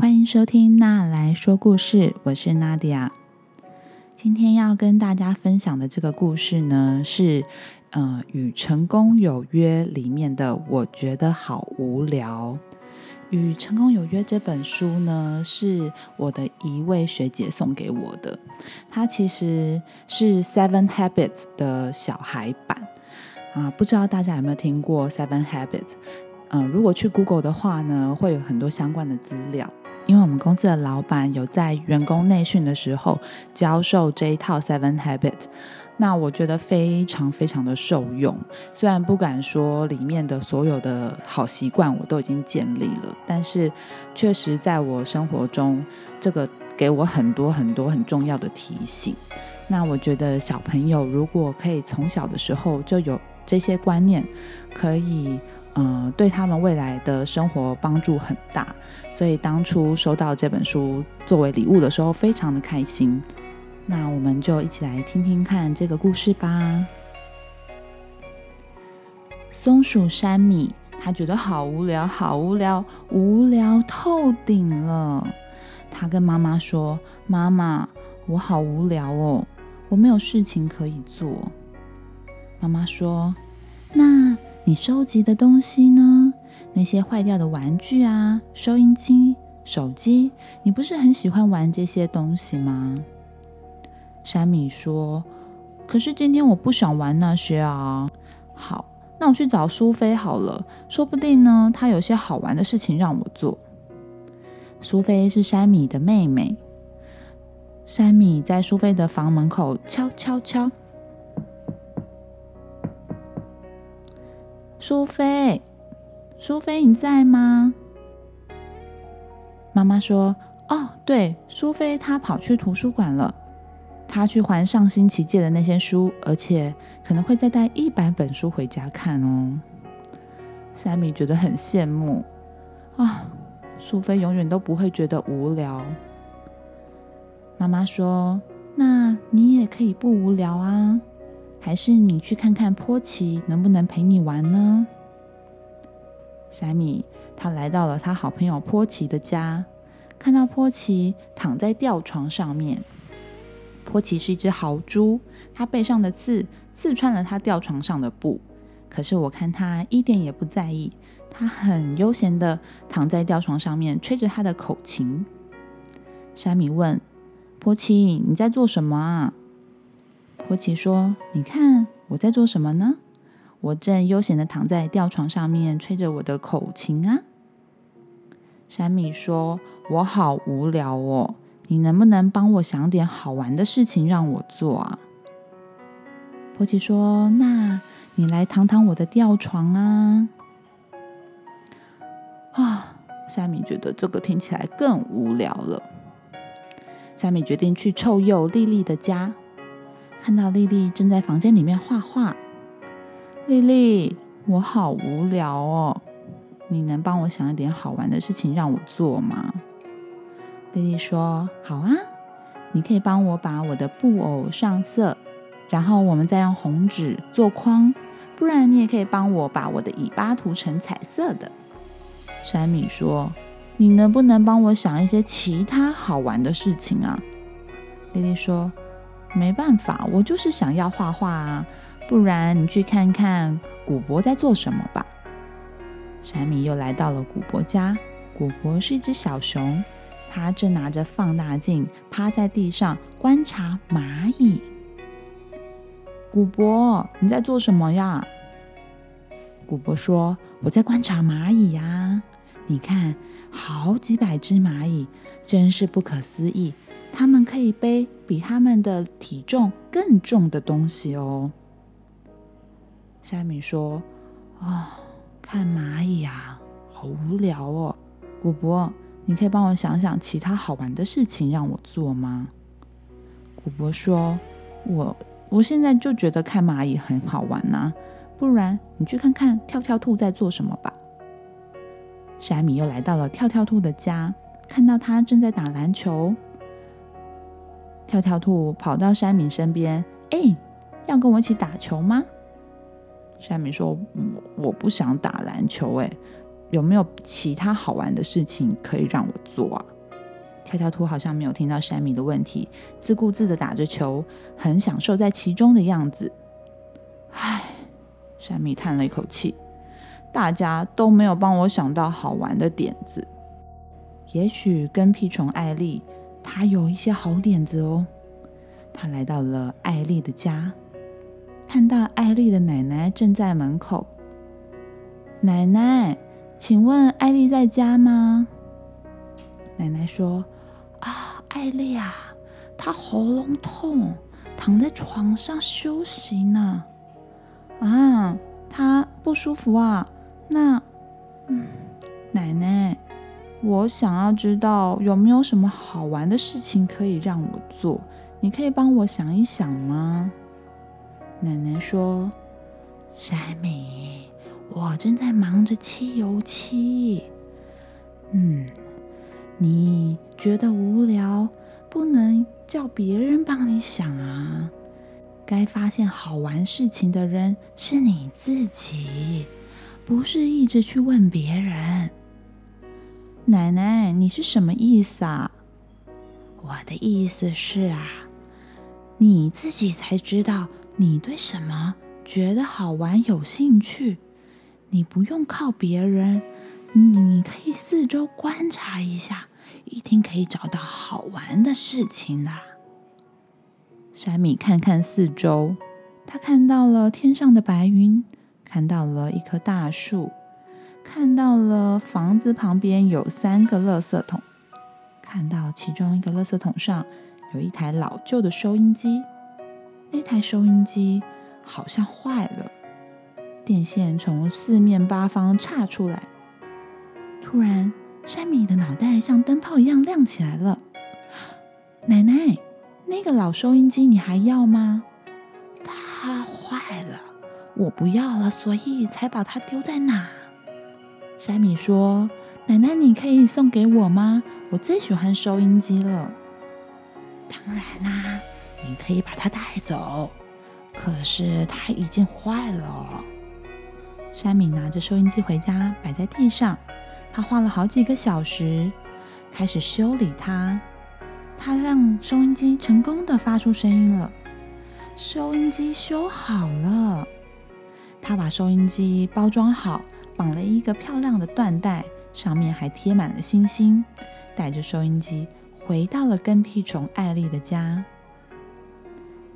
欢迎收听娜来说故事，我是 Nadia。今天要跟大家分享的这个故事呢，是呃《与成功有约》里面的。我觉得好无聊。《与成功有约》这本书呢，是我的一位学姐送给我的。它其实是 Seven Habits 的小孩版啊，不知道大家有没有听过 Seven Habits？嗯，如果去 Google 的话呢，会有很多相关的资料。因为我们公司的老板有在员工内训的时候教授这一套 Seven Habit，那我觉得非常非常的受用。虽然不敢说里面的所有的好习惯我都已经建立了，但是确实在我生活中，这个给我很多很多很重要的提醒。那我觉得小朋友如果可以从小的时候就有这些观念，可以。嗯，对他们未来的生活帮助很大，所以当初收到这本书作为礼物的时候，非常的开心。那我们就一起来听听看这个故事吧。松鼠山米，他觉得好无聊，好无聊，无聊透顶了。他跟妈妈说：“妈妈，我好无聊哦，我没有事情可以做。”妈妈说：“那。”你收集的东西呢？那些坏掉的玩具啊，收音机、手机，你不是很喜欢玩这些东西吗？山米说：“可是今天我不想玩那些啊。”好，那我去找苏菲好了，说不定呢，她有些好玩的事情让我做。苏菲是山米的妹妹。山米在苏菲的房门口敲敲敲。苏菲，苏菲，你在吗？妈妈说：“哦，对，苏菲她跑去图书馆了，她去还上星期借的那些书，而且可能会再带一百本书回家看哦。”山米觉得很羡慕啊，苏菲永远都不会觉得无聊。妈妈说：“那你也可以不无聊啊。”还是你去看看波奇能不能陪你玩呢？山米他来到了他好朋友波奇的家，看到波奇躺在吊床上面。波奇是一只豪猪，它背上的刺刺穿了他吊床上的布，可是我看他一点也不在意，他很悠闲的躺在吊床上面，吹着他的口琴。山米问波奇：“你在做什么啊？”波奇说：“你看我在做什么呢？我正悠闲的躺在吊床上面，吹着我的口琴啊。”山米说：“我好无聊哦，你能不能帮我想点好玩的事情让我做啊？”波奇说：“那你来躺躺我的吊床啊。”啊，山米觉得这个听起来更无聊了。山米决定去臭鼬莉莉的家。看到丽丽正在房间里面画画，丽丽，我好无聊哦，你能帮我想一点好玩的事情让我做吗？丽丽说：“好啊，你可以帮我把我的布偶上色，然后我们再用红纸做框，不然你也可以帮我把我的尾巴涂成彩色的。”山米说：“你能不能帮我想一些其他好玩的事情啊？”丽丽说。没办法，我就是想要画画啊！不然你去看看古博在做什么吧。山米又来到了古博家，古博是一只小熊，它正拿着放大镜趴在地上观察蚂蚁。古博，你在做什么呀？古博说：“我在观察蚂蚁呀，你看，好几百只蚂蚁，真是不可思议。”他们可以背比他们的体重更重的东西哦。夏米说：“啊，看蚂蚁啊，好无聊哦。古博，你可以帮我想想其他好玩的事情让我做吗？”古博说：“我我现在就觉得看蚂蚁很好玩呐，不然你去看看跳跳兔在做什么吧。”夏米又来到了跳跳兔的家，看到他正在打篮球。跳跳兔跑到山米身边，哎，要跟我一起打球吗？山米说：“我我不想打篮球，哎，有没有其他好玩的事情可以让我做啊？跳跳兔好像没有听到山米的问题，自顾自的打着球，很享受在其中的样子。唉，山米叹了一口气，大家都没有帮我想到好玩的点子。也许跟屁虫艾丽，他有一些好点子哦。他来到了艾丽的家，看到艾丽的奶奶正在门口。奶奶，请问艾丽在家吗？奶奶说。啊，艾丽啊，她喉咙痛，躺在床上休息呢。啊，她不舒服啊。那，嗯，奶奶，我想要知道有没有什么好玩的事情可以让我做？你可以帮我想一想吗？奶奶说：“山米，我正在忙着漆油漆。”嗯。你觉得无聊，不能叫别人帮你想啊！该发现好玩事情的人是你自己，不是一直去问别人。奶奶，你是什么意思啊？我的意思是啊，你自己才知道你对什么觉得好玩、有兴趣，你不用靠别人。你可以四周观察一下，一定可以找到好玩的事情的。山米看看四周，他看到了天上的白云，看到了一棵大树，看到了房子旁边有三个垃圾桶，看到其中一个垃圾桶上有一台老旧的收音机，那台收音机好像坏了，电线从四面八方插出来。突然，山米的脑袋像灯泡一样亮起来了。奶奶，那个老收音机你还要吗？它坏了，我不要了，所以才把它丢在那。山米说：“奶奶，你可以送给我吗？我最喜欢收音机了。”当然啦，你可以把它带走。可是它已经坏了。山米拿着收音机回家，摆在地上。他花了好几个小时开始修理它，他让收音机成功的发出声音了。收音机修好了，他把收音机包装好，绑了一个漂亮的缎带，上面还贴满了星星。带着收音机回到了跟屁虫艾丽的家。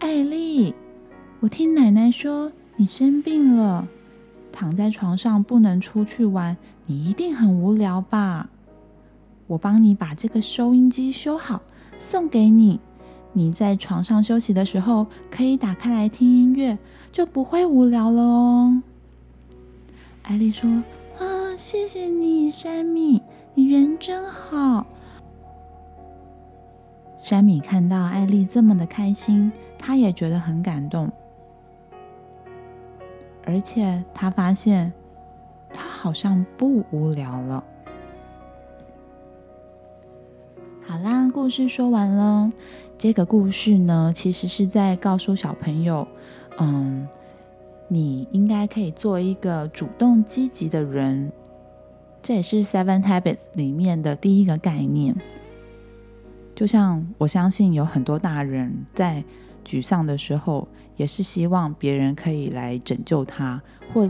艾丽，我听奶奶说你生病了。躺在床上不能出去玩，你一定很无聊吧？我帮你把这个收音机修好，送给你。你在床上休息的时候，可以打开来听音乐，就不会无聊了哦。艾丽说：“啊，谢谢你，山米，你人真好。”山米看到艾丽这么的开心，他也觉得很感动。而且他发现，他好像不无聊了。好啦，故事说完了。这个故事呢，其实是在告诉小朋友，嗯，你应该可以做一个主动积极的人。这也是 Seven Habits 里面的第一个概念。就像我相信有很多大人在沮丧的时候。也是希望别人可以来拯救他，或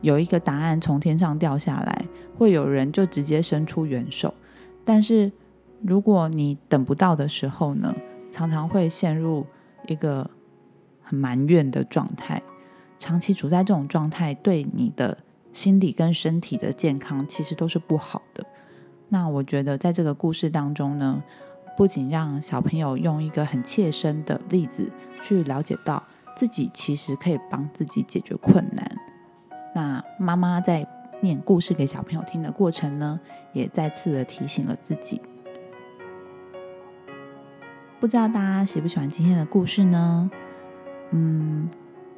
有一个答案从天上掉下来，会有人就直接伸出援手。但是如果你等不到的时候呢，常常会陷入一个很埋怨的状态。长期处在这种状态，对你的心理跟身体的健康其实都是不好的。那我觉得在这个故事当中呢，不仅让小朋友用一个很切身的例子去了解到。自己其实可以帮自己解决困难。那妈妈在念故事给小朋友听的过程呢，也再次的提醒了自己。不知道大家喜不喜欢今天的故事呢？嗯，《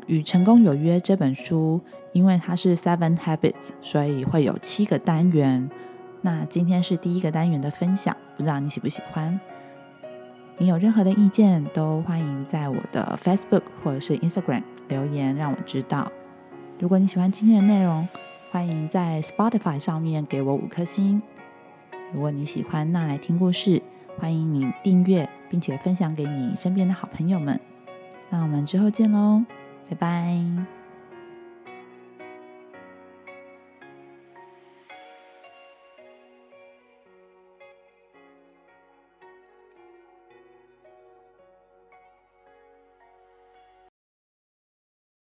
与成功有约》这本书，因为它是 Seven Habits，所以会有七个单元。那今天是第一个单元的分享，不知道你喜不喜欢？你有任何的意见，都欢迎在我的 Facebook 或者是 Instagram 留言，让我知道。如果你喜欢今天的内容，欢迎在 Spotify 上面给我五颗星。如果你喜欢那来听故事，欢迎你订阅，并且分享给你身边的好朋友们。那我们之后见喽，拜拜。